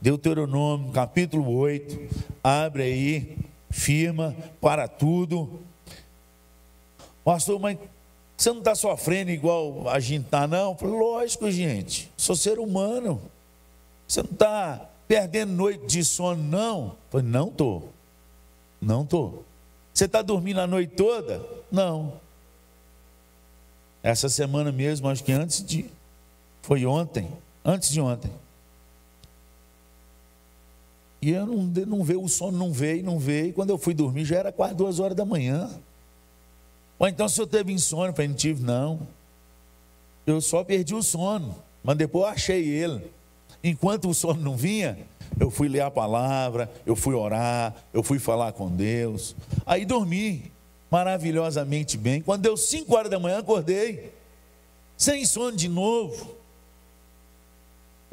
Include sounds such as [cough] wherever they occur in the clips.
Deuteronômio capítulo 8. Abre aí, firma para tudo. Pastor, mas você não está sofrendo igual a gente está, não? Lógico, gente. Sou ser humano. Você não está perdendo noite de sono, não? Falei, não estou. Não estou. Você está dormindo a noite toda? Não. Essa semana mesmo, acho que antes de. Foi ontem. Antes de ontem. E eu não, não veio, o sono não veio, não veio. Quando eu fui dormir, já era quase duas horas da manhã. Ou então, se eu teve insônia, eu falei, não tive, não. Eu só perdi o sono, mas depois eu achei ele. Enquanto o sono não vinha, eu fui ler a palavra, eu fui orar, eu fui falar com Deus. Aí dormi maravilhosamente bem. Quando deu 5 horas da manhã, acordei, sem sono de novo.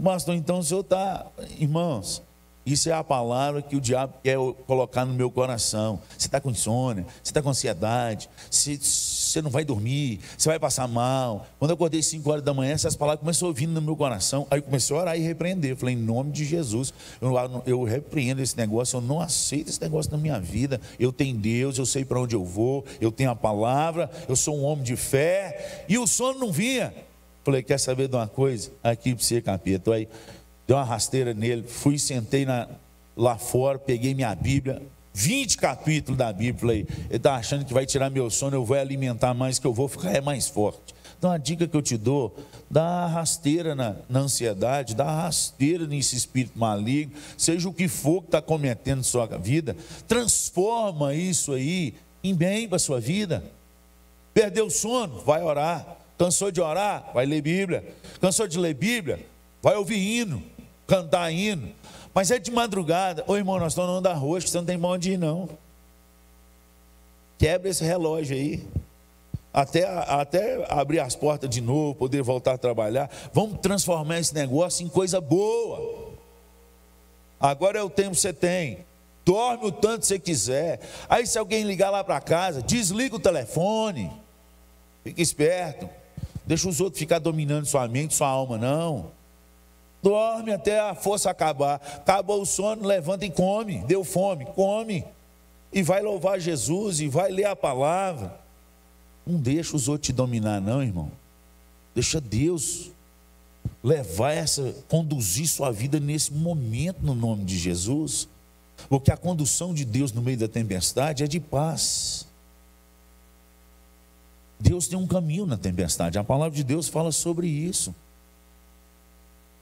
Pastor, então o senhor está, irmãos, isso é a palavra que o diabo quer colocar no meu coração. Você está com insônia, você está com ansiedade, você, você, não vai dormir, você vai passar mal. Quando eu acordei 5 horas da manhã, essas palavras começaram a ouvir no meu coração. Aí comecei a orar e repreender. Eu falei, em nome de Jesus, eu, eu repreendo esse negócio, eu não aceito esse negócio na minha vida. Eu tenho Deus, eu sei para onde eu vou, eu tenho a palavra, eu sou um homem de fé. E o sono não vinha. Falei, quer saber de uma coisa? Aqui para você, capeta. Aí dei uma rasteira nele, fui, sentei na, lá fora, peguei minha Bíblia, 20 capítulos da Bíblia, falei, ele está achando que vai tirar meu sono, eu vou alimentar mais, que eu vou ficar mais forte. Então a dica que eu te dou, dá rasteira na, na ansiedade, dá rasteira nesse espírito maligno, seja o que for que está cometendo sua vida, transforma isso aí em bem para a sua vida. Perdeu o sono, vai orar. Cansou de orar? Vai ler Bíblia. Cansou de ler Bíblia? Vai ouvir hino cantar hino. Mas é de madrugada. Ô irmão, nós estamos no da roxa, você não tem mão de ir, não. Quebra esse relógio aí. Até, até abrir as portas de novo, poder voltar a trabalhar. Vamos transformar esse negócio em coisa boa. Agora é o tempo que você tem. Dorme o tanto que você quiser. Aí, se alguém ligar lá para casa, desliga o telefone. Fique esperto. Deixa os outros ficar dominando sua mente, sua alma, não. Dorme até a força acabar. Acabou o sono, levanta e come. Deu fome, come. E vai louvar Jesus e vai ler a palavra. Não deixa os outros te dominar, não, irmão. Deixa Deus levar essa, conduzir sua vida nesse momento no nome de Jesus. Porque a condução de Deus no meio da tempestade é de paz. Deus tem um caminho na tempestade. A palavra de Deus fala sobre isso.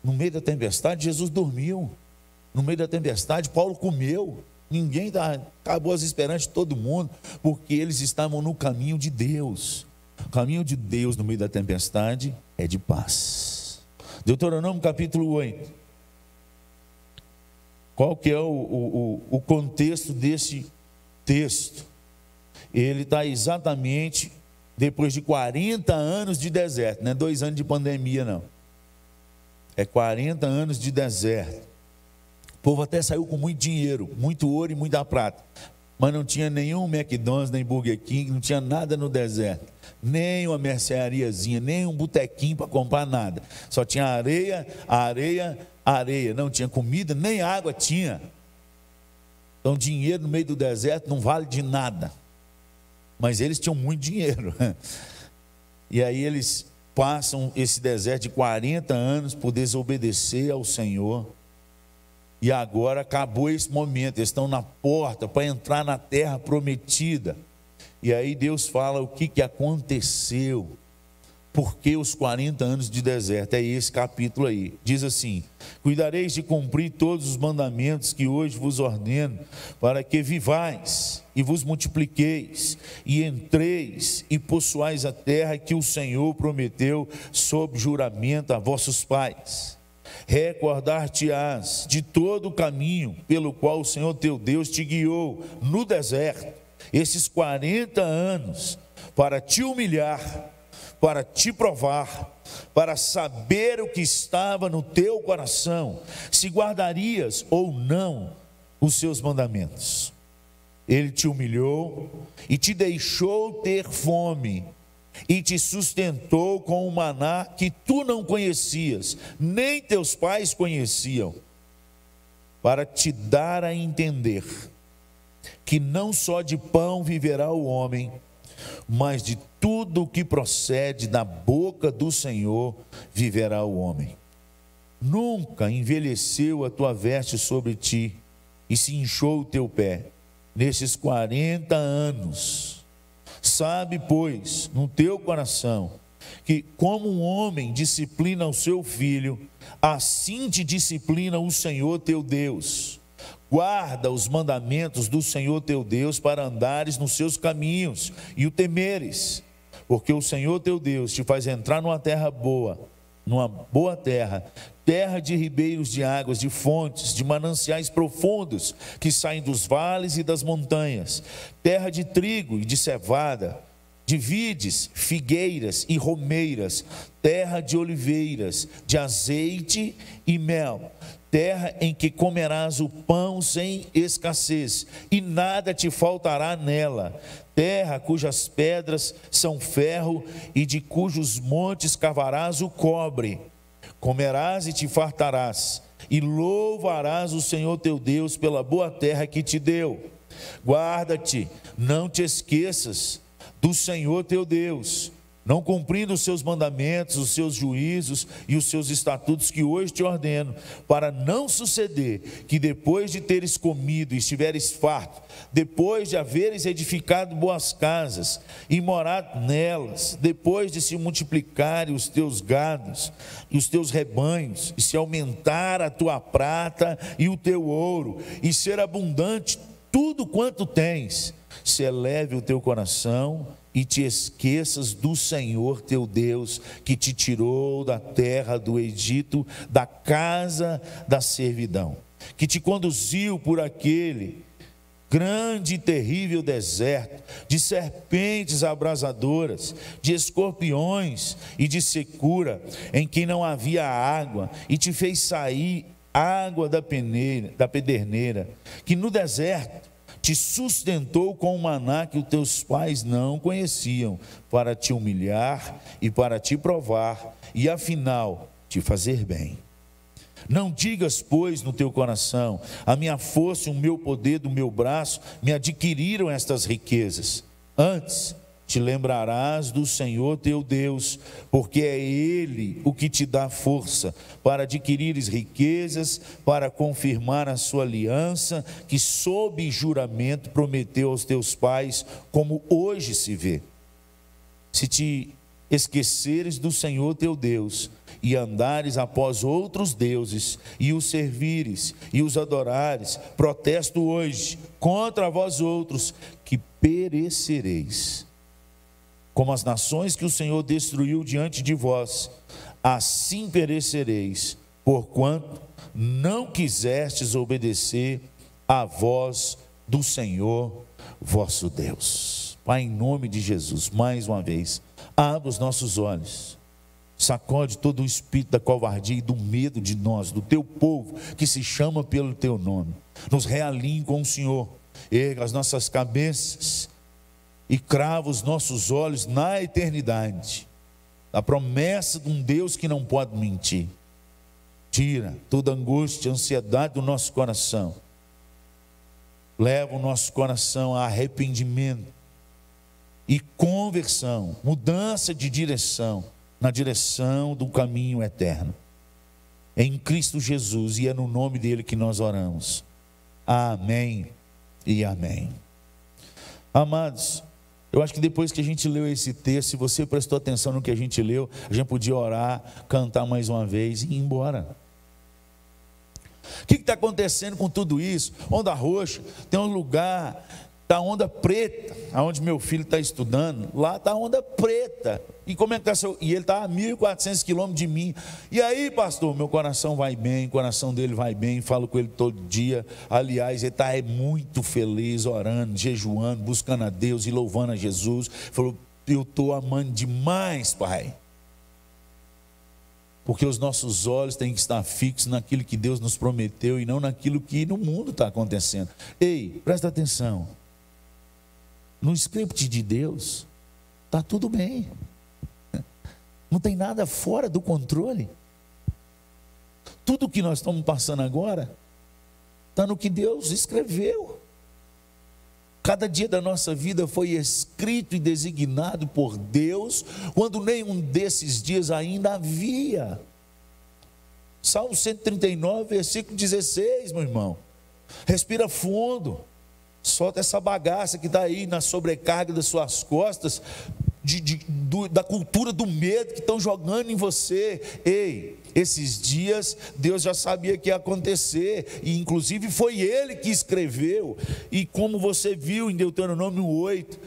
No meio da tempestade, Jesus dormiu. No meio da tempestade, Paulo comeu. Ninguém dá, acabou as esperanças de todo mundo, porque eles estavam no caminho de Deus. O caminho de Deus no meio da tempestade é de paz. Deuteronômio capítulo 8. Qual que é o, o, o contexto desse texto? Ele está exatamente depois de 40 anos de deserto, não é dois anos de pandemia, não é 40 anos de deserto. O povo até saiu com muito dinheiro, muito ouro e muita prata. Mas não tinha nenhum McDonald's, nem Burger King, não tinha nada no deserto. Nem uma merceariazinha, nem um botequinho para comprar nada. Só tinha areia, areia, areia. Não tinha comida, nem água tinha. Então, dinheiro no meio do deserto não vale de nada. Mas eles tinham muito dinheiro. [laughs] E aí eles passam esse deserto de 40 anos por desobedecer ao Senhor. E agora acabou esse momento, eles estão na porta para entrar na terra prometida. E aí Deus fala o que, que aconteceu. Porque os 40 anos de deserto? É esse capítulo aí. Diz assim: Cuidareis de cumprir todos os mandamentos que hoje vos ordeno, para que vivais e vos multipliqueis, e entreis e possuais a terra que o Senhor prometeu sob juramento a vossos pais. Recordar-te-ás de todo o caminho pelo qual o Senhor teu Deus te guiou no deserto, esses 40 anos, para te humilhar para te provar, para saber o que estava no teu coração, se guardarias ou não os seus mandamentos. Ele te humilhou e te deixou ter fome, e te sustentou com o maná que tu não conhecias, nem teus pais conheciam. para te dar a entender que não só de pão viverá o homem, mas de tudo o que procede da boca do Senhor viverá o homem. Nunca envelheceu a tua veste sobre ti e se inchou o teu pé nesses 40 anos. Sabe, pois, no teu coração, que como um homem disciplina o seu filho, assim te disciplina o Senhor teu Deus. Guarda os mandamentos do Senhor teu Deus para andares nos seus caminhos e o temeres, porque o Senhor teu Deus te faz entrar numa terra boa, numa boa terra, terra de ribeiros de águas, de fontes, de mananciais profundos que saem dos vales e das montanhas, terra de trigo e de cevada de vides, figueiras e romeiras, terra de oliveiras, de azeite e mel, terra em que comerás o pão sem escassez, e nada te faltará nela, terra cujas pedras são ferro e de cujos montes cavarás o cobre. Comerás e te fartarás, e louvarás o Senhor teu Deus pela boa terra que te deu. Guarda-te, não te esqueças do Senhor teu Deus, não cumprindo os seus mandamentos, os seus juízos e os seus estatutos que hoje te ordeno, para não suceder que depois de teres comido e estiveres farto, depois de haveres edificado boas casas e morado nelas, depois de se multiplicarem os teus gados e os teus rebanhos, e se aumentar a tua prata e o teu ouro, e ser abundante tudo quanto tens, se eleve o teu coração e te esqueças do Senhor teu Deus, que te tirou da terra do Egito, da casa da servidão, que te conduziu por aquele grande e terrível deserto, de serpentes abrasadoras, de escorpiões e de secura, em que não havia água, e te fez sair água da peneira, da pederneira, que no deserto te sustentou com o maná que os teus pais não conheciam, para te humilhar e para te provar, e afinal te fazer bem. Não digas, pois, no teu coração: a minha força e o meu poder do meu braço me adquiriram estas riquezas. Antes, te lembrarás do Senhor teu Deus, porque é Ele o que te dá força para adquirires riquezas, para confirmar a sua aliança, que sob juramento prometeu aos teus pais, como hoje se vê. Se te esqueceres do Senhor teu Deus, e andares após outros deuses, e os servires, e os adorares, protesto hoje contra vós outros, que perecereis como as nações que o Senhor destruiu diante de vós, assim perecereis, porquanto não quisestes obedecer à voz do Senhor vosso Deus. Pai, em nome de Jesus, mais uma vez, abra os nossos olhos, sacode todo o espírito da covardia e do medo de nós, do teu povo que se chama pelo teu nome, nos realinhe com o Senhor, erga as nossas cabeças e crava os nossos olhos na eternidade, a promessa de um Deus que não pode mentir. Tira toda angústia, ansiedade do nosso coração. Leva o nosso coração a arrependimento e conversão, mudança de direção, na direção do caminho eterno. É em Cristo Jesus e é no nome dele que nós oramos. Amém e amém. Amados, eu acho que depois que a gente leu esse texto, se você prestou atenção no que a gente leu, a gente podia orar, cantar mais uma vez e ir embora. O que está acontecendo com tudo isso? Onda roxa, tem um lugar Está onda preta, aonde meu filho está estudando, lá está onda preta. E como é que está seu. E ele está a 1.400 quilômetros de mim. E aí, pastor, meu coração vai bem, o coração dele vai bem, falo com ele todo dia. Aliás, ele está é muito feliz, orando, jejuando, buscando a Deus e louvando a Jesus. Falou, eu estou amando demais, pai. Porque os nossos olhos têm que estar fixos naquilo que Deus nos prometeu e não naquilo que no mundo está acontecendo. Ei, presta atenção no script de Deus, está tudo bem. Não tem nada fora do controle. Tudo que nós estamos passando agora está no que Deus escreveu. Cada dia da nossa vida foi escrito e designado por Deus, quando nenhum desses dias ainda havia. Salmo 139, versículo 16, meu irmão. Respira fundo, solta essa bagaça que está aí na sobrecarga das suas costas, de, de, do, da cultura do medo que estão jogando em você. Ei, esses dias Deus já sabia que ia acontecer, e inclusive foi Ele que escreveu. E como você viu em Deuteronômio 8,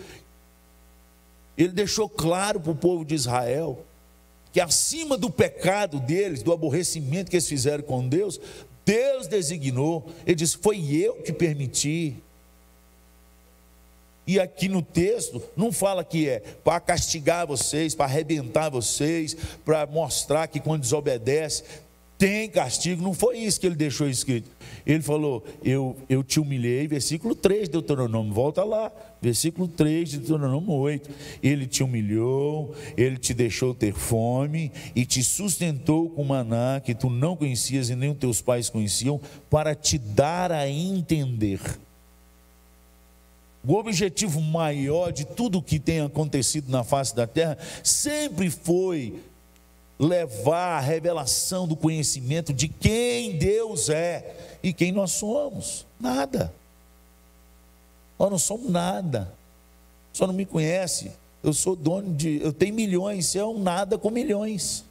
Ele deixou claro para o povo de Israel que acima do pecado deles, do aborrecimento que eles fizeram com Deus, Deus designou, Ele disse: Foi eu que permiti. E aqui no texto não fala que é para castigar vocês, para arrebentar vocês, para mostrar que quando desobedece tem castigo. Não foi isso que ele deixou escrito. Ele falou: Eu, eu te humilhei, versículo 3 de Deuteronômio, volta lá, versículo 3 de Deuteronômio 8. Ele te humilhou, ele te deixou ter fome e te sustentou com maná que tu não conhecias e nem os teus pais conheciam, para te dar a entender o objetivo maior de tudo que tem acontecido na face da terra sempre foi levar a revelação do conhecimento de quem Deus é e quem nós somos. Nada. Nós não somos nada. Só não me conhece. Eu sou dono de. Eu tenho milhões, você é um nada com milhões.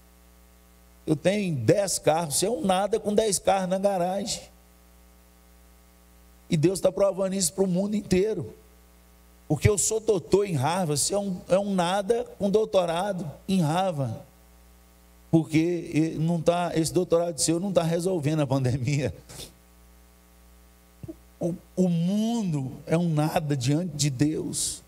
Eu tenho dez carros, você é um nada com dez carros na garagem. E Deus está provando isso para o mundo inteiro. Porque eu sou doutor em Harvard, você é um, é um nada com doutorado em Harvard. Porque não tá, esse doutorado seu não está resolvendo a pandemia. O, o mundo é um nada diante de Deus.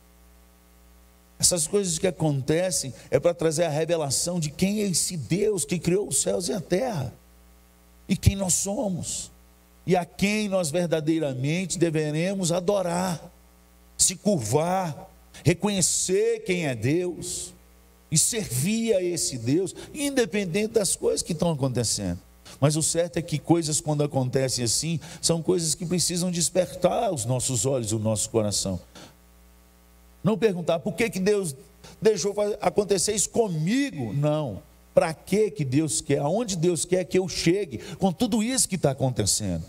Essas coisas que acontecem é para trazer a revelação de quem é esse Deus que criou os céus e a terra, e quem nós somos, e a quem nós verdadeiramente deveremos adorar se curvar, reconhecer quem é Deus e servir a esse Deus, independente das coisas que estão acontecendo. Mas o certo é que coisas, quando acontecem assim, são coisas que precisam despertar os nossos olhos, o nosso coração. Não perguntar por que, que Deus deixou acontecer isso comigo. Não. Para que, que Deus quer? Aonde Deus quer que eu chegue com tudo isso que está acontecendo?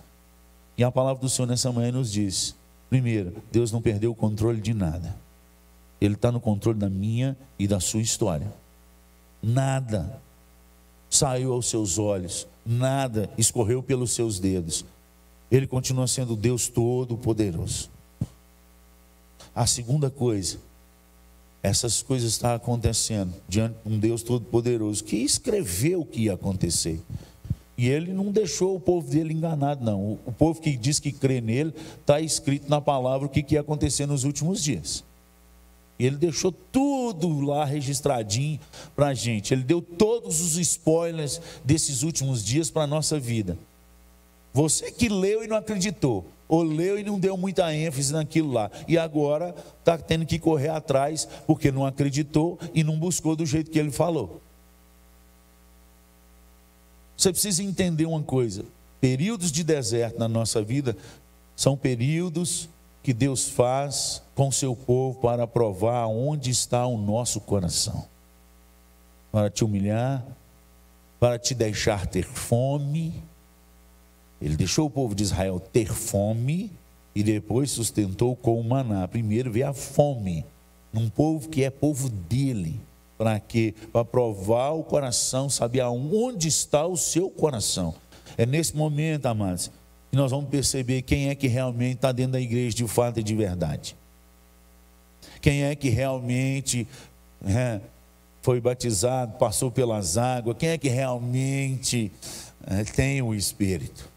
E a palavra do Senhor nessa manhã nos diz: Primeiro, Deus não perdeu o controle de nada. Ele está no controle da minha e da sua história. Nada saiu aos seus olhos, nada escorreu pelos seus dedos. Ele continua sendo Deus Todo-Poderoso. A segunda coisa, essas coisas estão acontecendo diante de um Deus Todo-Poderoso que escreveu o que ia acontecer. E ele não deixou o povo dele enganado, não. O povo que diz que crê nele, está escrito na palavra o que, que ia acontecer nos últimos dias. Ele deixou tudo lá registradinho para a gente. Ele deu todos os spoilers desses últimos dias para a nossa vida. Você que leu e não acreditou, ou leu e não deu muita ênfase naquilo lá, e agora está tendo que correr atrás porque não acreditou e não buscou do jeito que ele falou. Você precisa entender uma coisa: períodos de deserto na nossa vida são períodos que Deus faz com seu povo para provar onde está o nosso coração, para te humilhar, para te deixar ter fome. Ele deixou o povo de Israel ter fome e depois sustentou com o maná. Primeiro veio a fome, num povo que é povo dele. Para quê? Para provar o coração, saber aonde está o seu coração. É nesse momento, amados, que nós vamos perceber quem é que realmente está dentro da igreja de fato e de verdade. Quem é que realmente é, foi batizado, passou pelas águas, quem é que realmente é, tem o Espírito,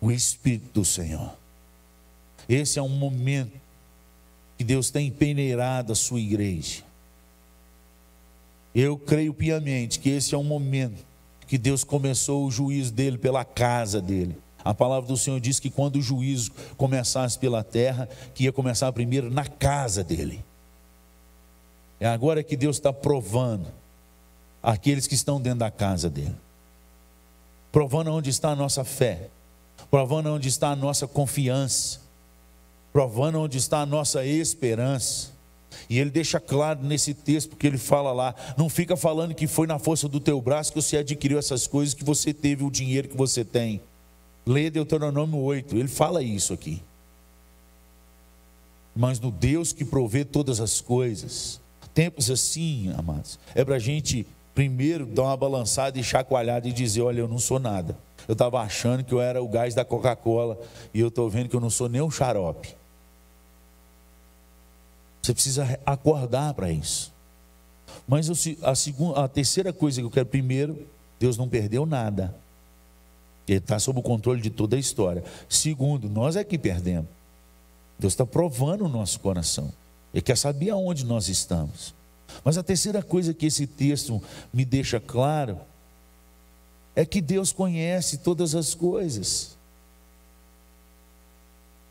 o Espírito do Senhor. Esse é um momento que Deus tem peneirado a sua igreja. Eu creio piamente que esse é um momento que Deus começou o juízo dele pela casa dele. A palavra do Senhor diz que quando o juízo começasse pela terra, que ia começar primeiro na casa dele. É agora que Deus está provando aqueles que estão dentro da casa dele, provando onde está a nossa fé, provando onde está a nossa confiança, provando onde está a nossa esperança. E ele deixa claro nesse texto, porque ele fala lá: não fica falando que foi na força do teu braço que você adquiriu essas coisas, que você teve o dinheiro que você tem. Lê Deuteronômio 8, ele fala isso aqui. Mas no Deus que provê todas as coisas. Tempos assim, amados, é para a gente primeiro dar uma balançada e chacoalhada e dizer: olha, eu não sou nada. Eu estava achando que eu era o gás da Coca-Cola e eu estou vendo que eu não sou nem um xarope. Você precisa acordar para isso. Mas a, segunda, a terceira coisa que eu quero, primeiro, Deus não perdeu nada. Ele está sob o controle de toda a história. Segundo, nós é que perdemos. Deus está provando o nosso coração. Ele quer saber aonde nós estamos. Mas a terceira coisa que esse texto me deixa claro é que Deus conhece todas as coisas.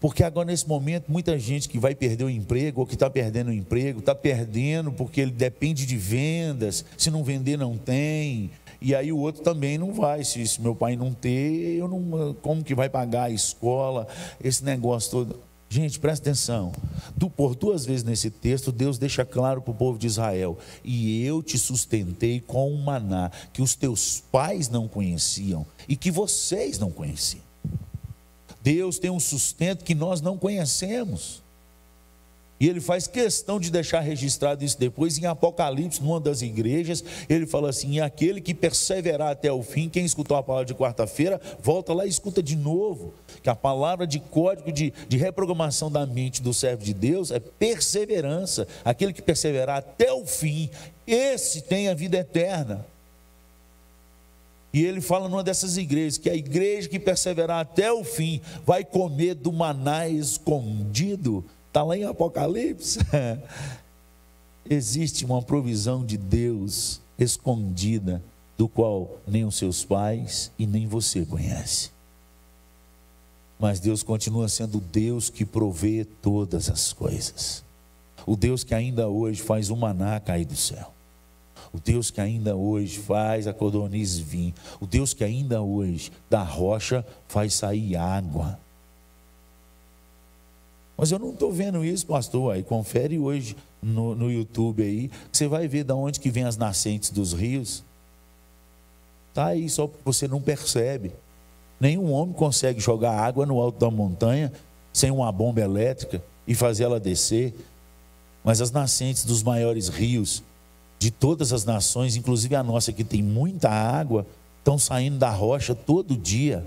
Porque agora, nesse momento, muita gente que vai perder o emprego, ou que está perdendo o emprego, está perdendo porque ele depende de vendas, se não vender, não tem. E aí o outro também não vai. Se, se meu pai não ter, eu não, como que vai pagar a escola, esse negócio todo. Gente, presta atenção. Do, por duas vezes nesse texto, Deus deixa claro para o povo de Israel: E eu te sustentei com um maná que os teus pais não conheciam e que vocês não conheciam. Deus tem um sustento que nós não conhecemos. E ele faz questão de deixar registrado isso depois em Apocalipse, numa das igrejas. Ele fala assim: aquele que perseverar até o fim, quem escutou a palavra de quarta-feira, volta lá e escuta de novo. Que a palavra de código de, de reprogramação da mente do servo de Deus é perseverança. Aquele que perseverar até o fim, esse tem a vida eterna. E ele fala numa dessas igrejas que a igreja que perseverar até o fim vai comer do maná escondido. Está lá em Apocalipse. [laughs] Existe uma provisão de Deus escondida, do qual nem os seus pais e nem você conhece. Mas Deus continua sendo Deus que provê todas as coisas. O Deus que ainda hoje faz o maná cair do céu. O Deus que ainda hoje faz a codorniz vir. O Deus que ainda hoje da rocha faz sair água. Mas eu não estou vendo isso, pastor. Aí confere hoje no, no YouTube aí, você vai ver de onde que vem as nascentes dos rios. Está aí, só que você não percebe. Nenhum homem consegue jogar água no alto da montanha sem uma bomba elétrica e fazer ela descer. Mas as nascentes dos maiores rios de todas as nações, inclusive a nossa que tem muita água, estão saindo da rocha todo dia.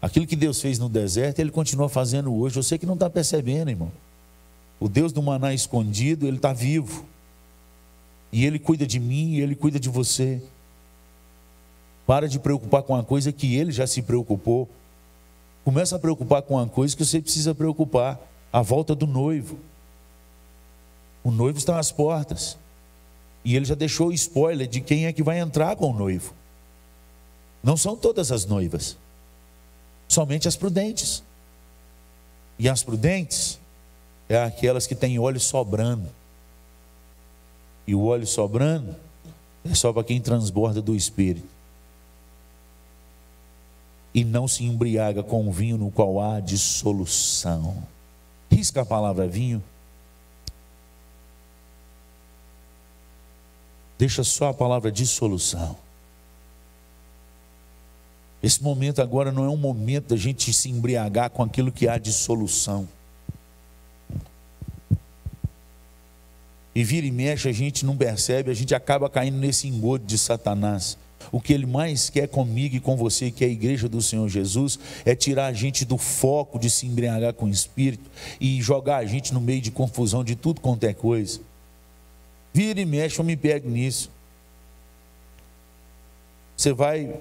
Aquilo que Deus fez no deserto, Ele continua fazendo hoje. Você que não está percebendo, irmão. O Deus do maná escondido, Ele está vivo. E Ele cuida de mim, e Ele cuida de você. Para de preocupar com uma coisa que Ele já se preocupou. Começa a preocupar com uma coisa que você precisa preocupar. A volta do noivo. O noivo está às portas. E ele já deixou o spoiler de quem é que vai entrar com o noivo. Não são todas as noivas, somente as prudentes. E as prudentes é aquelas que têm óleo sobrando. E o óleo sobrando é só para quem transborda do espírito. E não se embriaga com o vinho no qual há dissolução. Risca a palavra vinho Deixa só a palavra dissolução. Esse momento agora não é um momento da gente se embriagar com aquilo que há de solução. E vira e mexe, a gente não percebe, a gente acaba caindo nesse engodo de Satanás. O que ele mais quer comigo e com você, que é a igreja do Senhor Jesus, é tirar a gente do foco de se embriagar com o Espírito e jogar a gente no meio de confusão de tudo quanto é coisa. Vira e mexe, eu me pego nisso. Você vai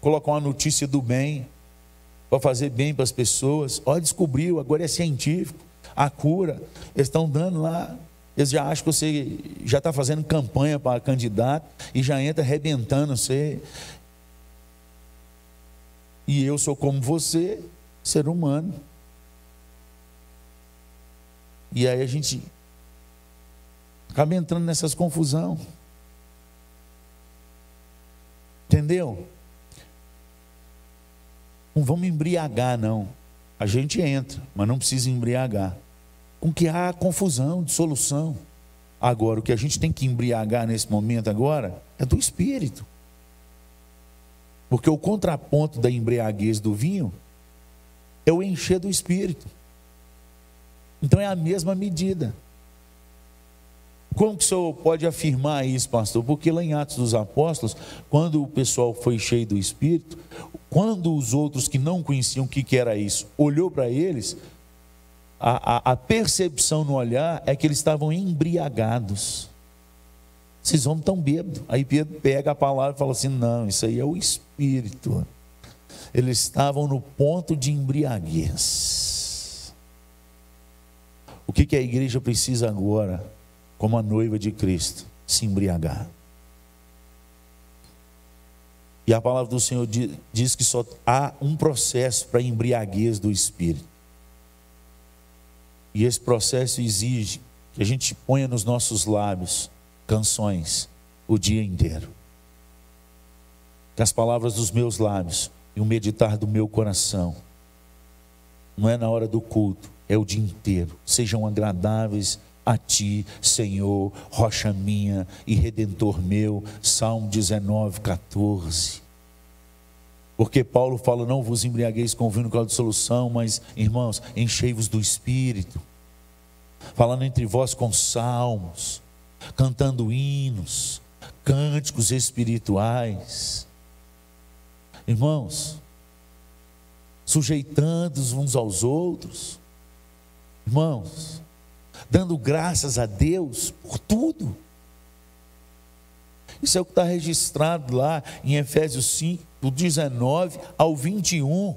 colocar uma notícia do bem, para fazer bem para as pessoas. Olha, descobriu, agora é científico. A cura, eles estão dando lá. Eles já acham que você já está fazendo campanha para candidato e já entra arrebentando você. E eu sou como você, ser humano. E aí a gente acaba entrando nessas confusão. Entendeu? Não vamos embriagar, não. A gente entra, mas não precisa embriagar. Com que há confusão, dissolução. Agora, o que a gente tem que embriagar nesse momento agora é do espírito. Porque o contraponto da embriaguez do vinho é o encher do espírito. Então é a mesma medida. Como que o senhor pode afirmar isso, pastor? Porque lá em Atos dos Apóstolos, quando o pessoal foi cheio do Espírito, quando os outros que não conheciam o que, que era isso, olhou para eles, a, a, a, percepção no olhar é que eles estavam embriagados. Esses homens estão bêbados. Aí Pedro pega a palavra e fala assim: não, isso aí é o Espírito. Eles estavam no ponto de embriaguez. O que, que a igreja precisa agora? Como a noiva de Cristo, se embriagar. E a palavra do Senhor diz que só há um processo para a embriaguez do espírito. E esse processo exige que a gente ponha nos nossos lábios canções o dia inteiro. Que as palavras dos meus lábios e o meditar do meu coração, não é na hora do culto, é o dia inteiro, sejam agradáveis a ti, Senhor, rocha minha e redentor meu. Salmo 19, 14. Porque Paulo fala: Não vos embriagueis com vinho com a dissolução, mas, irmãos, enchei-vos do espírito. Falando entre vós com salmos, cantando hinos, cânticos espirituais. Irmãos, sujeitando-os uns aos outros. Irmãos, dando graças a Deus por tudo. Isso é o que está registrado lá em Efésios 5, do 19 ao 21.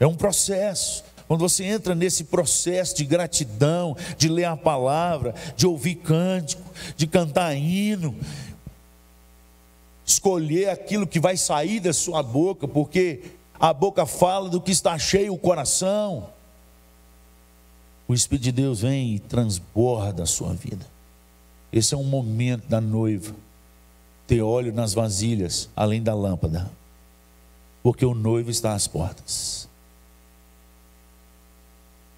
É um processo. Quando você entra nesse processo de gratidão, de ler a palavra, de ouvir cântico, de cantar hino, escolher aquilo que vai sair da sua boca, porque a boca fala do que está cheio o coração o Espírito de Deus vem e transborda a sua vida. Esse é um momento da noiva ter óleo nas vasilhas, além da lâmpada, porque o noivo está às portas.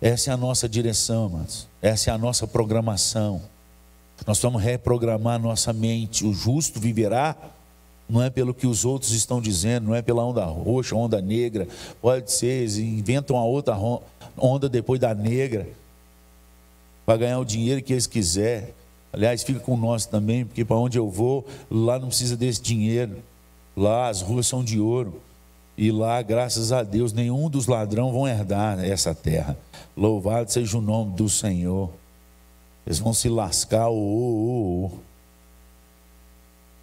Essa é a nossa direção, amados. Essa é a nossa programação. Nós vamos reprogramar nossa mente. O justo viverá, não é pelo que os outros estão dizendo, não é pela onda roxa, onda negra. Pode ser, eles inventam a outra onda depois da negra, para ganhar o dinheiro que eles quiserem. Aliás, fica com nós também, porque para onde eu vou, lá não precisa desse dinheiro. Lá as ruas são de ouro. E lá, graças a Deus, nenhum dos ladrões vão herdar essa terra. Louvado seja o nome do Senhor. Eles vão se lascar. Oh, oh, oh.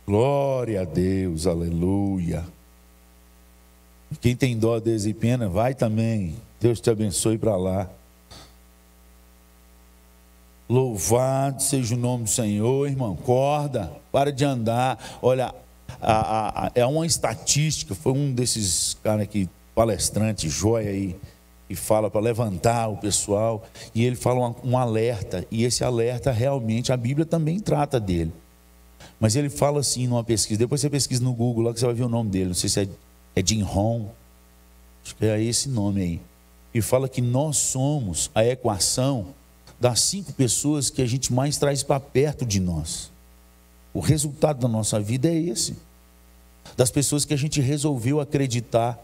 Glória a Deus, aleluia. Quem tem dó, Deus e pena, vai também. Deus te abençoe para lá. Louvado seja o nome do Senhor, irmão. Corda, para de andar. Olha, a, a, a, é uma estatística. Foi um desses caras que, palestrante, joia aí, que fala para levantar o pessoal. E ele fala um, um alerta. E esse alerta, realmente, a Bíblia também trata dele. Mas ele fala assim numa pesquisa. Depois você pesquisa no Google lá que você vai ver o nome dele. Não sei se é, é Jim Hong. Acho que é esse nome aí e fala que nós somos a equação das cinco pessoas que a gente mais traz para perto de nós. O resultado da nossa vida é esse. Das pessoas que a gente resolveu acreditar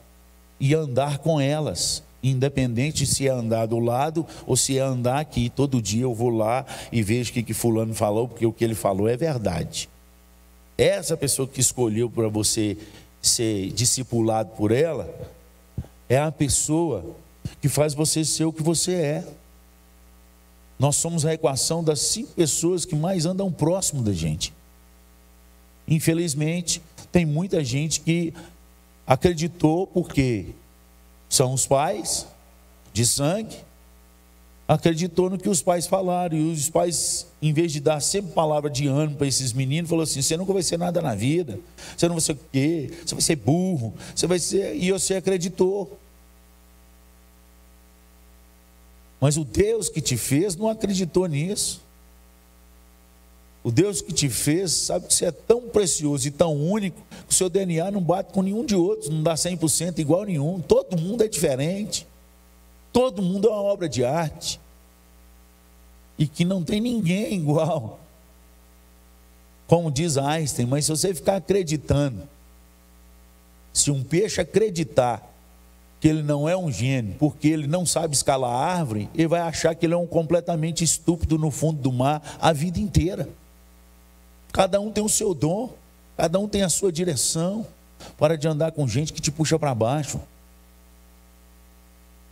e andar com elas, independente se é andar do lado ou se é andar aqui. Todo dia eu vou lá e vejo o que, que fulano falou, porque o que ele falou é verdade. Essa pessoa que escolheu para você ser discipulado por ela é a pessoa que faz você ser o que você é. Nós somos a equação das cinco pessoas que mais andam próximo da gente. Infelizmente, tem muita gente que acreditou porque são os pais de sangue, acreditou no que os pais falaram, e os pais, em vez de dar sempre palavra de ânimo para esses meninos, falou assim: você nunca vai ser nada na vida, você não vai ser o quê, você vai ser burro, você vai ser. E você acreditou. Mas o Deus que te fez não acreditou nisso. O Deus que te fez sabe que você é tão precioso e tão único que o seu DNA não bate com nenhum de outros, não dá 100% igual nenhum. Todo mundo é diferente. Todo mundo é uma obra de arte. E que não tem ninguém igual. Como diz Einstein, mas se você ficar acreditando, se um peixe acreditar que ele não é um gênio, porque ele não sabe escalar árvore, ele vai achar que ele é um completamente estúpido no fundo do mar a vida inteira. Cada um tem o seu dom, cada um tem a sua direção. Para de andar com gente que te puxa para baixo.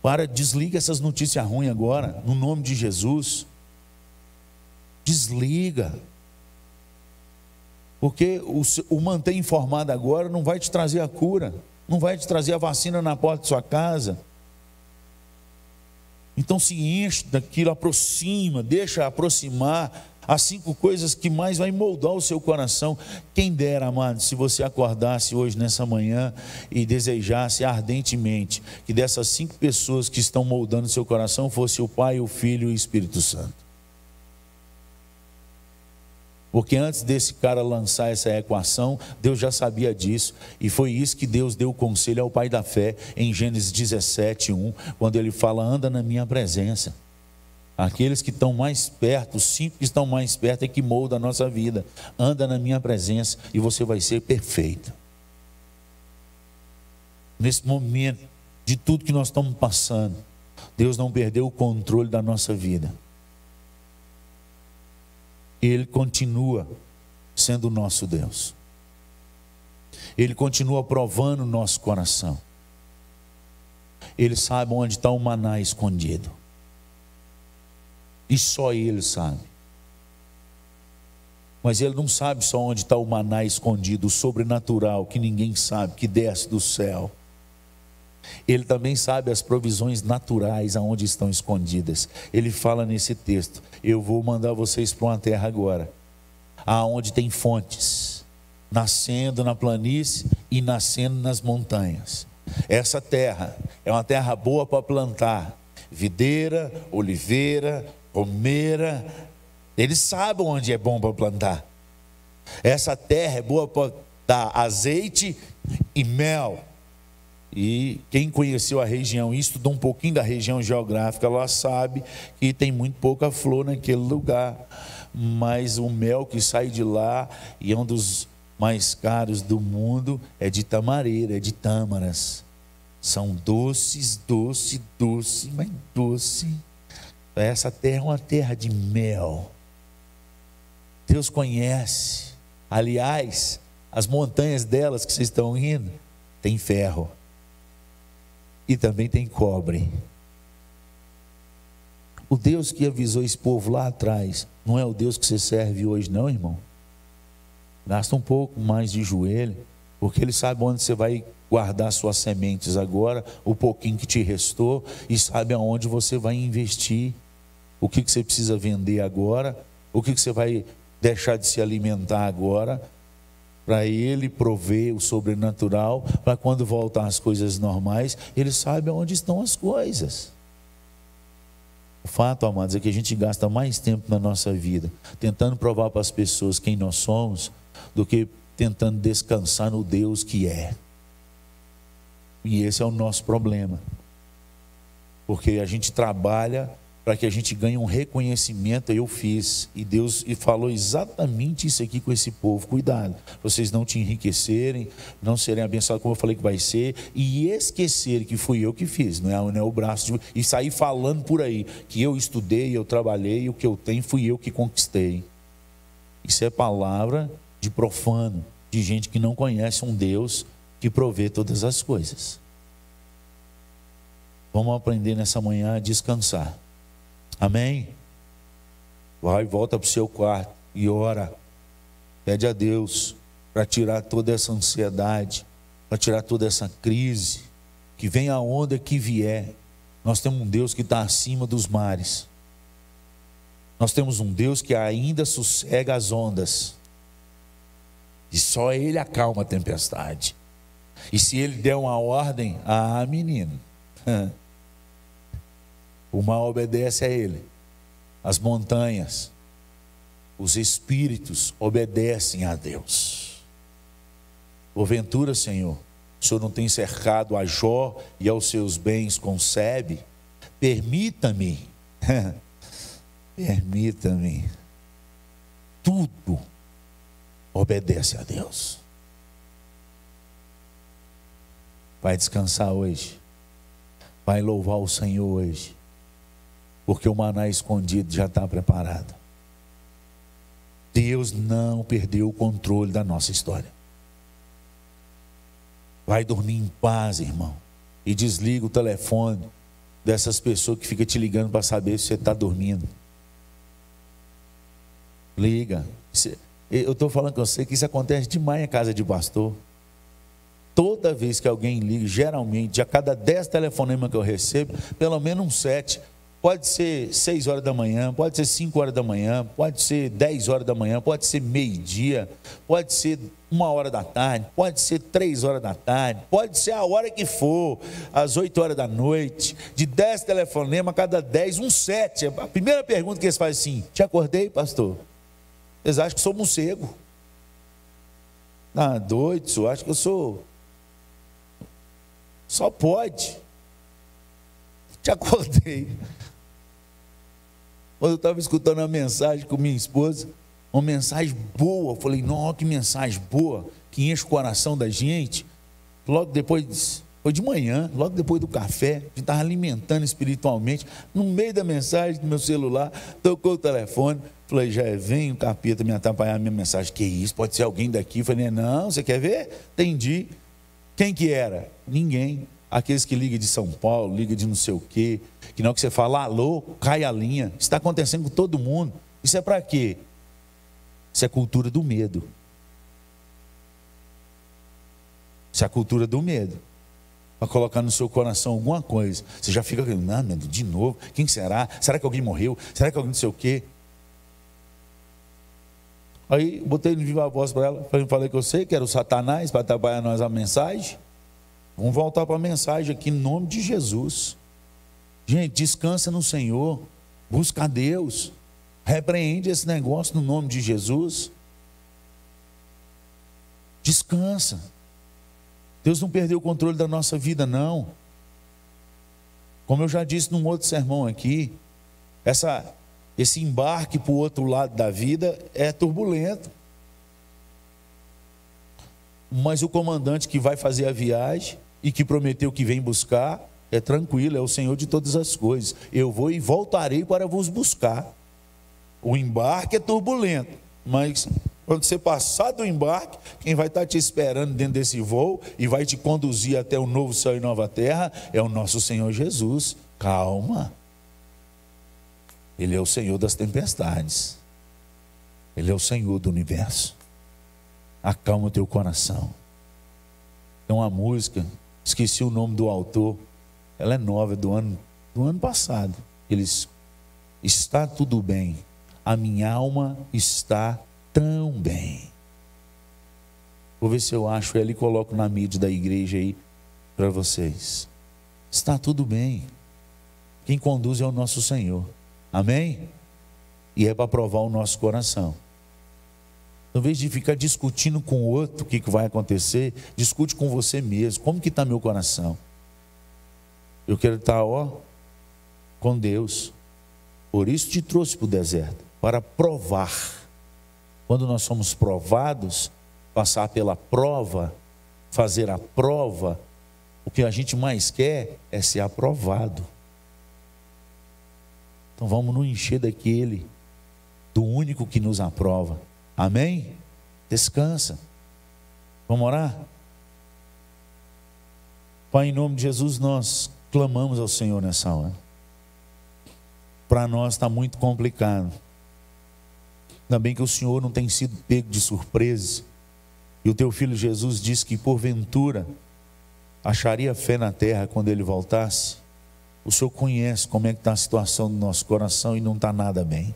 Para, desliga essas notícias ruins agora, no nome de Jesus. Desliga. Porque o, o manter informado agora não vai te trazer a cura, não vai te trazer a vacina na porta de sua casa. Então se enche daquilo, aproxima, deixa aproximar as cinco coisas que mais vai moldar o seu coração. Quem dera, amado, se você acordasse hoje nessa manhã e desejasse ardentemente que dessas cinco pessoas que estão moldando o seu coração fosse o Pai, o Filho e o Espírito Santo. Porque antes desse cara lançar essa equação, Deus já sabia disso. E foi isso que Deus deu o conselho ao pai da fé em Gênesis 17, 1, quando ele fala: anda na minha presença. Aqueles que estão mais perto, os cinco que estão mais perto é que molda a nossa vida. Anda na minha presença e você vai ser perfeito. Nesse momento de tudo que nós estamos passando, Deus não perdeu o controle da nossa vida. Ele continua sendo o nosso Deus. Ele continua provando o nosso coração. Ele sabe onde está o maná escondido. E só Ele sabe. Mas Ele não sabe só onde está o maná escondido, o sobrenatural, que ninguém sabe, que desce do céu. Ele também sabe as provisões naturais aonde estão escondidas. Ele fala nesse texto: Eu vou mandar vocês para uma terra agora, aonde tem fontes, nascendo na planície e nascendo nas montanhas. Essa terra é uma terra boa para plantar videira, oliveira, romeira, eles sabem onde é bom para plantar. Essa terra é boa para dar azeite e mel. E quem conheceu a região e estudou um pouquinho da região geográfica, ela sabe que tem muito pouca flor naquele lugar. Mas o mel que sai de lá, e é um dos mais caros do mundo, é de tamareira, é de tâmaras. São doces, doce, doce, mas doce. Essa terra é uma terra de mel. Deus conhece. Aliás, as montanhas delas que vocês estão indo, tem ferro. E também tem cobre. O Deus que avisou esse povo lá atrás, não é o Deus que você serve hoje, não, irmão. Gasta um pouco mais de joelho, porque Ele sabe onde você vai guardar suas sementes agora, o pouquinho que te restou, e sabe aonde você vai investir o que, que você precisa vender agora, o que, que você vai deixar de se alimentar agora, para ele prover o sobrenatural, para quando voltar as coisas normais, ele sabe onde estão as coisas. O fato, amados, é que a gente gasta mais tempo na nossa vida tentando provar para as pessoas quem nós somos, do que tentando descansar no Deus que é. E esse é o nosso problema. Porque a gente trabalha para que a gente ganhe um reconhecimento. Eu fiz, e Deus e falou exatamente isso aqui com esse povo: cuidado, vocês não te enriquecerem, não serem abençoados como eu falei que vai ser, e esquecerem que fui eu que fiz, não é, não é o braço, de, e sair falando por aí que eu estudei, eu trabalhei, o que eu tenho fui eu que conquistei. Isso é palavra de profano, de gente que não conhece um Deus que provê todas as coisas. Vamos aprender nessa manhã a descansar. Amém? Vai, volta para o seu quarto e ora. Pede a Deus para tirar toda essa ansiedade, para tirar toda essa crise. Que venha a onda que vier. Nós temos um Deus que está acima dos mares. Nós temos um Deus que ainda sossega as ondas. E só Ele acalma a tempestade. E se Ele der uma ordem, ah, menino. [laughs] O mal obedece a ele. As montanhas. os espíritos obedecem a Deus. Porventura, Senhor, o Senhor não tem cercado a Jó e aos seus bens concebe? Permita-me, [laughs] permita-me, tudo obedece a Deus. Vai descansar hoje, vai louvar o Senhor hoje, porque o maná escondido já está preparado. Deus não perdeu o controle da nossa história. Vai dormir em paz, irmão. E desliga o telefone dessas pessoas que ficam te ligando para saber se você está dormindo. Liga. Eu estou falando com você que isso acontece demais em casa de pastor. Toda vez que alguém liga, geralmente, a cada dez telefonemas que eu recebo, pelo menos um sete Pode ser 6 horas da manhã, pode ser 5 horas da manhã, pode ser 10 horas da manhã, pode ser meio-dia, pode ser uma hora da tarde, pode ser 3 horas da tarde, pode ser a hora que for, às 8 horas da noite, de 10 telefonemas, cada 10, um 7. A primeira pergunta que eles fazem assim: Te acordei, pastor? Eles acham que sou morcego. Ah, doido, eu acho que eu sou. Só pode. Te acordei. Quando eu estava escutando uma mensagem com minha esposa, uma mensagem boa, eu falei, nossa, que mensagem boa, que enche o coração da gente. Logo depois, foi de manhã, logo depois do café, a gente estava alimentando espiritualmente. No meio da mensagem do meu celular, tocou o telefone. Falei, já vem o capeta me atrapalhar a minha mensagem. Que isso? Pode ser alguém daqui? Falei, não, você quer ver? Entendi. Quem que era? Ninguém. Aqueles que ligam de São Paulo, ligam de não sei o quê, que não que você fala, alô, cai a linha. Isso está acontecendo com todo mundo. Isso é para quê? Isso é cultura do medo. Isso é a cultura do medo. Para colocar no seu coração alguma coisa. Você já fica, não, medo, de novo. Quem será? Será que alguém morreu? Será que alguém não sei o quê? Aí botei no viva voz para ela. Falei que eu sei que era o Satanás para trabalhar nós a mensagem. Vamos voltar para a mensagem aqui em nome de Jesus. Gente, descansa no Senhor, busca a Deus, repreende esse negócio no nome de Jesus. Descansa. Deus não perdeu o controle da nossa vida, não. Como eu já disse num outro sermão aqui, essa, esse embarque para o outro lado da vida é turbulento. Mas o comandante que vai fazer a viagem e que prometeu que vem buscar, é tranquilo, é o Senhor de todas as coisas. Eu vou e voltarei para vos buscar. O embarque é turbulento, mas quando você passar do embarque, quem vai estar te esperando dentro desse voo e vai te conduzir até o novo céu e nova terra é o nosso Senhor Jesus. Calma. Ele é o Senhor das tempestades. Ele é o Senhor do universo. Acalma o teu coração. Tem uma música, esqueci o nome do autor, ela é nova, do ano, do ano passado. Eles, está tudo bem, a minha alma está tão bem. Vou ver se eu acho ela e coloco na mídia da igreja aí para vocês. Está tudo bem. Quem conduz é o nosso Senhor. Amém? E é para provar o nosso coração. Em vez de ficar discutindo com o outro o que, que vai acontecer, discute com você mesmo. Como que está meu coração? Eu quero estar, ó, com Deus. Por isso te trouxe para o deserto, para provar. Quando nós somos provados, passar pela prova, fazer a prova, o que a gente mais quer é ser aprovado. Então vamos nos encher daquele, do único que nos aprova. Amém? Descansa. Vamos orar? Pai, em nome de Jesus, nós clamamos ao Senhor nessa hora. Para nós está muito complicado. Ainda bem que o Senhor não tem sido pego de surpresa. E o teu filho Jesus disse que porventura acharia fé na terra quando ele voltasse. O Senhor conhece como é que está a situação do nosso coração e não está nada bem.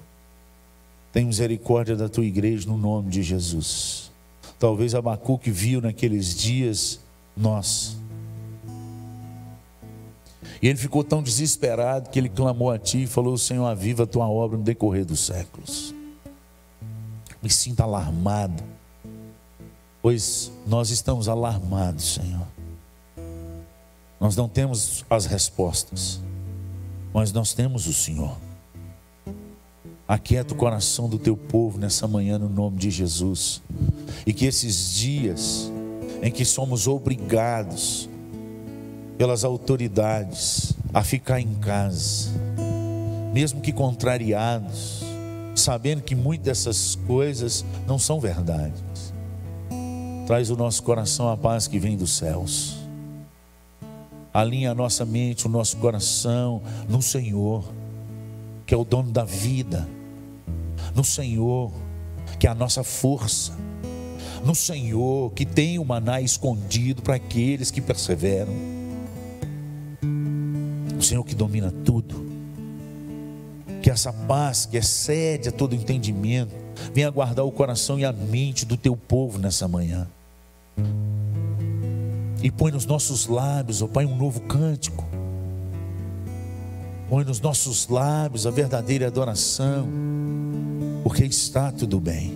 Tem misericórdia da tua igreja no nome de Jesus. Talvez Abacuque viu naqueles dias nós e ele ficou tão desesperado que ele clamou a ti e falou: Senhor, aviva a tua obra no decorrer dos séculos. me sinta alarmado, pois nós estamos alarmados, Senhor. Nós não temos as respostas, mas nós temos o Senhor. Aquieta o coração do teu povo nessa manhã, no nome de Jesus. E que esses dias em que somos obrigados pelas autoridades a ficar em casa, mesmo que contrariados, sabendo que muitas dessas coisas não são verdades. Traz o nosso coração a paz que vem dos céus. Alinha a nossa mente, o nosso coração no Senhor, que é o dono da vida, no Senhor, que é a nossa força, no Senhor, que tem o maná escondido para aqueles que perseveram. O Senhor que domina tudo. Que essa paz que excede a todo entendimento venha guardar o coração e a mente do teu povo nessa manhã. E põe nos nossos lábios, ó oh Pai, um novo cântico. Põe nos nossos lábios a verdadeira adoração, porque está tudo bem.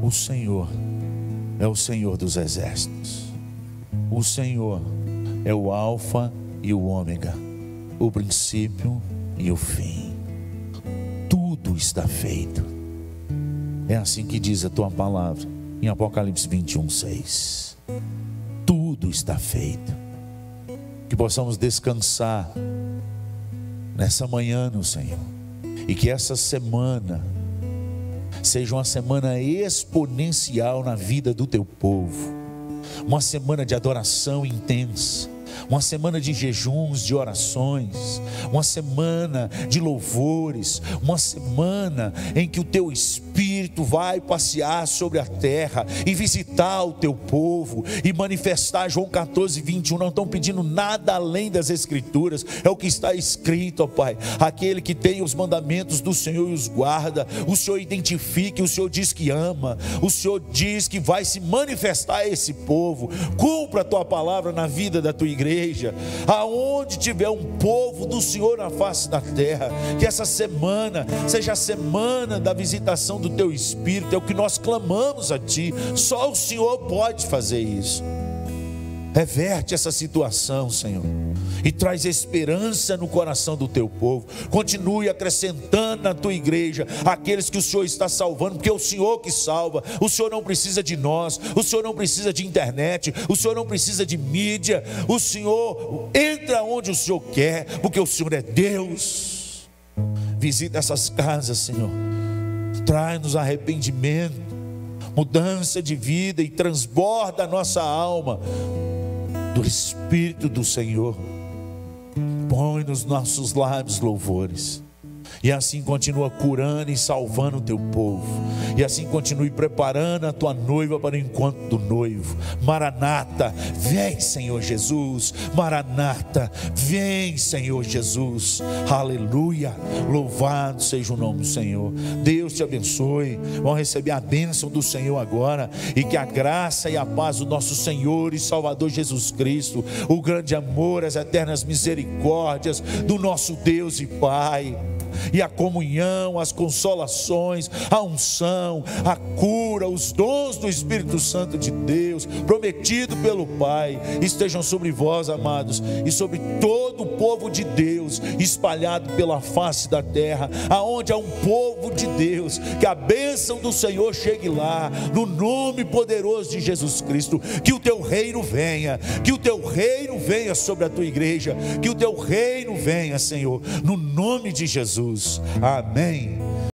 O Senhor é o Senhor dos exércitos. O Senhor é o Alfa e o Ômega, o princípio e o fim. Tudo está feito. É assim que diz a tua palavra em Apocalipse 21, 6. Tudo está feito. Que possamos descansar nessa manhã no Senhor. E que essa semana seja uma semana exponencial na vida do teu povo. Uma semana de adoração intensa. Uma semana de jejuns, de orações, uma semana de louvores, uma semana em que o teu Espírito vai passear sobre a terra e visitar o teu povo e manifestar. João 14, 21. Não estão pedindo nada além das Escrituras, é o que está escrito, ó Pai. Aquele que tem os mandamentos do Senhor e os guarda, o Senhor identifica, o Senhor diz que ama, o Senhor diz que vai se manifestar a esse povo. Cumpra a tua palavra na vida da tua igreja, aonde tiver um povo do Senhor na face da terra, que essa semana seja a semana da visitação do teu Espírito, é o que nós clamamos a Ti, só o Senhor pode fazer isso. Reverte essa situação, Senhor, e traz esperança no coração do teu povo. Continue acrescentando na tua igreja aqueles que o Senhor está salvando, porque é o Senhor que salva. O Senhor não precisa de nós, o Senhor não precisa de internet, o Senhor não precisa de mídia. O Senhor entra onde o Senhor quer, porque o Senhor é Deus. Visita essas casas, Senhor. Traz-nos arrependimento, mudança de vida e transborda a nossa alma do Espírito do Senhor. Põe nos nossos lábios louvores. E assim continua curando e salvando o teu povo. E assim continue preparando a tua noiva para o encontro do noivo. Maranata, vem, Senhor Jesus. Maranata, vem, Senhor Jesus. Aleluia. Louvado seja o nome do Senhor. Deus te abençoe. Vão receber a bênção do Senhor agora. E que a graça e a paz do nosso Senhor e Salvador Jesus Cristo, o grande amor, as eternas misericórdias do nosso Deus e Pai e a comunhão, as consolações, a unção, a cura, os dons do Espírito Santo de Deus, prometido pelo Pai, estejam sobre vós, amados, e sobre todo o povo de Deus, espalhado pela face da terra, aonde há um povo de Deus, que a bênção do Senhor chegue lá, no nome poderoso de Jesus Cristo, que o teu reino venha, que o teu reino venha sobre a tua igreja, que o teu reino venha, Senhor, no nome de Jesus. Jesus. Amém.